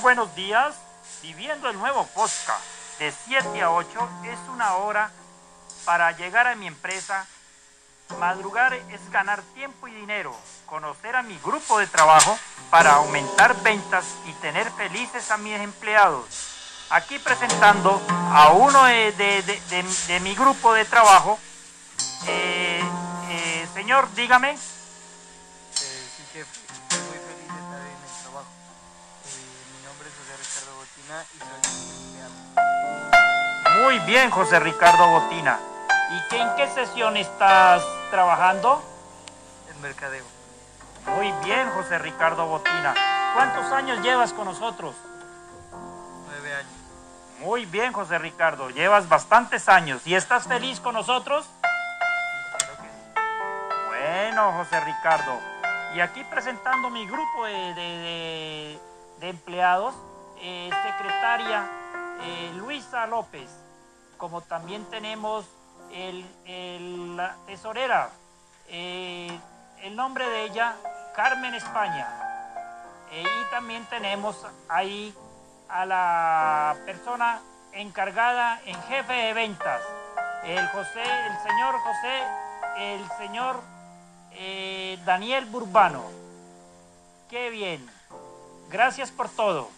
buenos días. Viviendo el nuevo podcast de 7 a 8 es una hora para llegar a mi empresa. Madrugar es ganar tiempo y dinero. Conocer a mi grupo de trabajo para aumentar ventas y tener felices a mis empleados. Aquí presentando a uno de, de- de- mi grupo de trabajo. Eh, eh, señor, dígame. Eh, sí, Ricardo Botina y soy empleado. Muy bien, José Ricardo Botina. ¿Y qué, en qué sesión estás trabajando? El mercadeo. Muy bien, José Ricardo Botina. ¿Cuántos años llevas con nosotros? Nueve años. Muy bien, José Ricardo. Llevas bastantes años. ¿Y estás feliz con nosotros? Sí, que sí. Bueno, José Ricardo. Y aquí presentando mi grupo de, de- de- de empleados, eh, secretaria eh, Luisa López, como también tenemos el, la tesorera, eh, el nombre de ella, Carmen España. Y también tenemos ahí a la persona encargada en jefe de ventas, el José, el señor José, el señor Daniel Burbano. Qué bien. Gracias por todo.